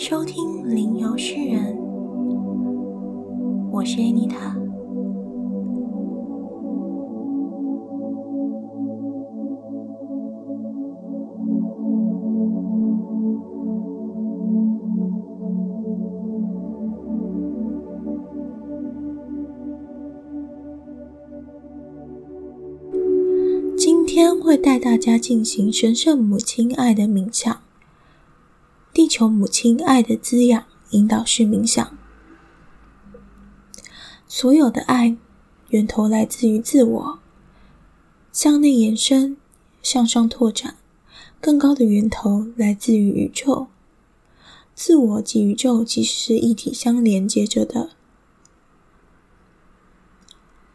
收听《灵游诗人》，我是艾妮塔。今天会带大家进行神圣母亲爱的冥想。地球母亲爱的滋养引导式冥想，所有的爱源头来自于自我，向内延伸，向上拓展。更高的源头来自于宇宙，自我及宇宙其实是一体相连接着的。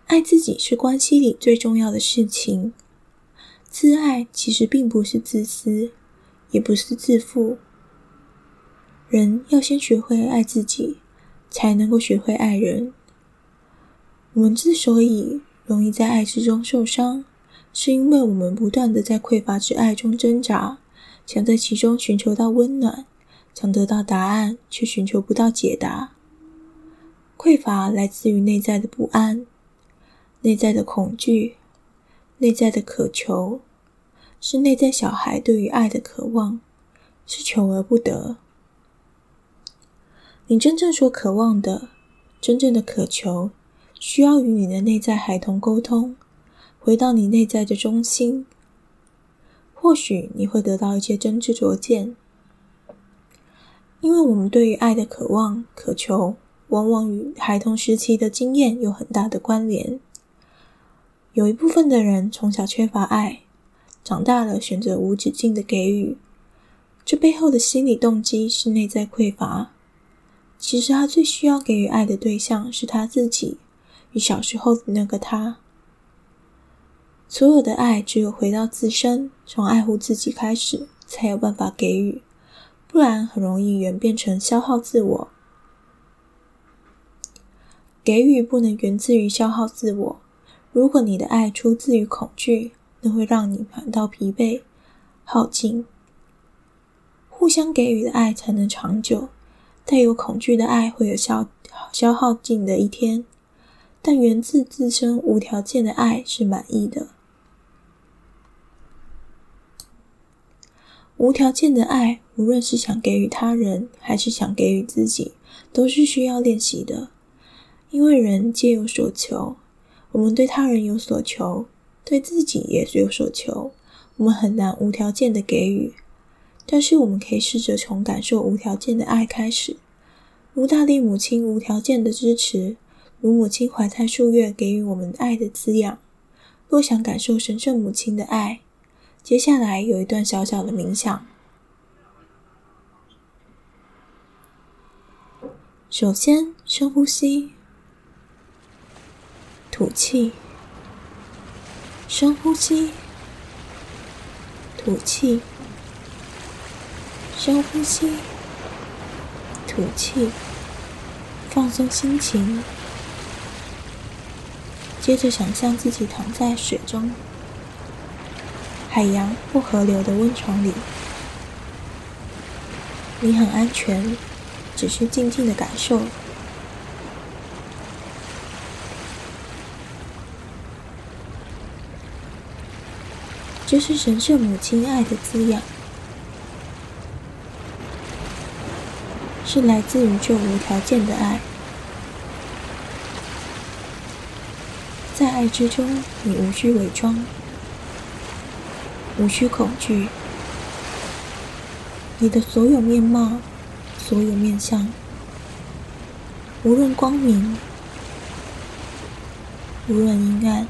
爱自己是关系里最重要的事情。自爱其实并不是自私，也不是自负。人要先学会爱自己，才能够学会爱人。我们之所以容易在爱之中受伤，是因为我们不断的在匮乏之爱中挣扎，想在其中寻求到温暖，想得到答案，却寻求不到解答。匮乏来自于内在的不安、内在的恐惧、内在的渴求，是内在小孩对于爱的渴望，是求而不得。你真正所渴望的、真正的渴求，需要与你的内在孩童沟通，回到你内在的中心。或许你会得到一些真知灼见，因为我们对于爱的渴望、渴求，往往与孩童时期的经验有很大的关联。有一部分的人从小缺乏爱，长大了选择无止境的给予，这背后的心理动机是内在匮乏。其实他最需要给予爱的对象是他自己与小时候的那个他。所有的爱只有回到自身，从爱护自己开始，才有办法给予，不然很容易演变成消耗自我。给予不能源自于消耗自我。如果你的爱出自于恐惧，那会让你感到疲惫、耗尽。互相给予的爱才能长久。带有恐惧的爱会有消消耗尽的一天，但源自自身无条件的爱是满意的。无条件的爱，无论是想给予他人，还是想给予自己，都是需要练习的。因为人皆有所求，我们对他人有所求，对自己也有所求，我们很难无条件的给予。但是我们可以试着从感受无条件的爱开始，如大地母亲无条件的支持，如母亲怀胎数月给予我们爱的滋养。若想感受神圣母亲的爱，接下来有一段小小的冥想。首先，深呼吸，吐气，深呼吸，吐气。深呼吸，吐气，放松心情。接着想象自己躺在水中、海洋或河流的温床里，你很安全，只需静静的感受。这是神圣母亲爱的滋养。是来自宇宙无条件的爱，在爱之中，你无需伪装，无需恐惧，你的所有面貌，所有面相，无论光明，无论阴暗，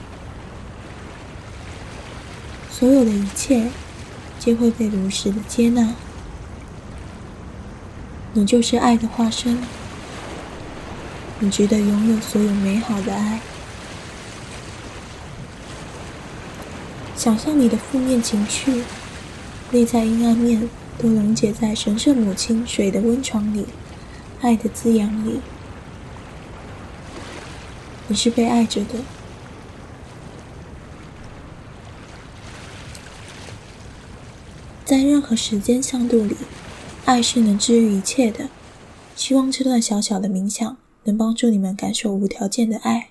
所有的一切，皆会被如实的接纳。你就是爱的化身，你值得拥有所有美好的爱。想象你的负面情绪、内在阴暗面都溶解在神圣母亲水的温床里，爱的滋养里。你是被爱着的，在任何时间向度里。爱是能治愈一切的。希望这段小小的冥想能帮助你们感受无条件的爱。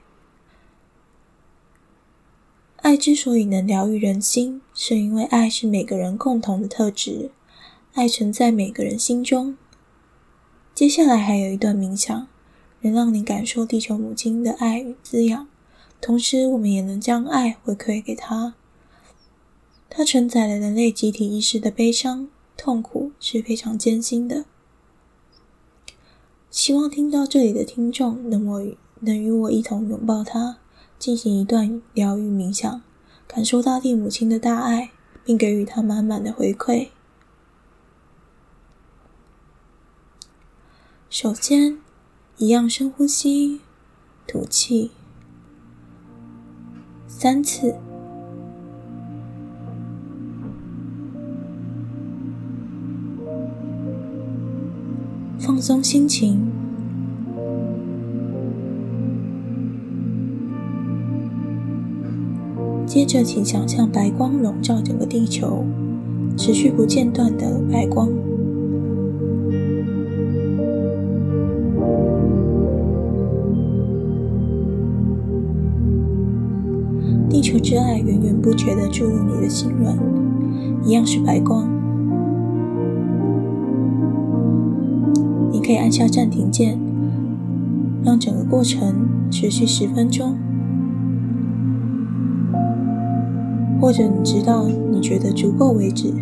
爱之所以能疗愈人心，是因为爱是每个人共同的特质，爱存在每个人心中。接下来还有一段冥想，能让你感受地球母亲的爱与滋养，同时我们也能将爱回馈给她。它承载了人类集体意识的悲伤、痛苦，是非常艰辛的。希望听到这里的听众能我能与我一同拥抱他，进行一段疗愈冥想，感受大地母亲的大爱，并给予她满满的回馈。首先，一样深呼吸，吐气三次。松心情，接着请想象白光笼罩整个地球，持续不间断的白光。地球之爱源源不绝的注入你的心轮，一样是白光。可以按下暂停键，让整个过程持续十分钟，或者你直到你觉得足够为止。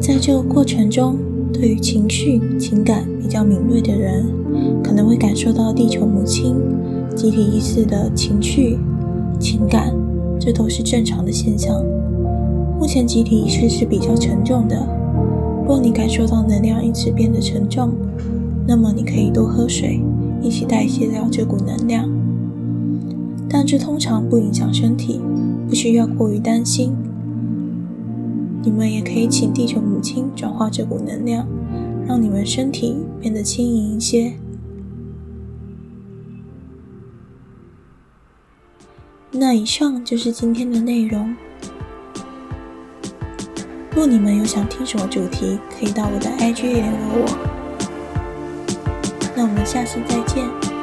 在这个过程中，对于情绪、情感比较敏锐的人。可能会感受到地球母亲集体意识的情绪、情感，这都是正常的现象。目前集体意识是比较沉重的，若你感受到能量因此变得沉重，那么你可以多喝水，一起代谢掉这股能量。但这通常不影响身体，不需要过于担心。你们也可以请地球母亲转化这股能量，让你们身体变得轻盈一些。那以上就是今天的内容。若你们有想听什么主题，可以到我的 IG 联络我。那我们下次再见。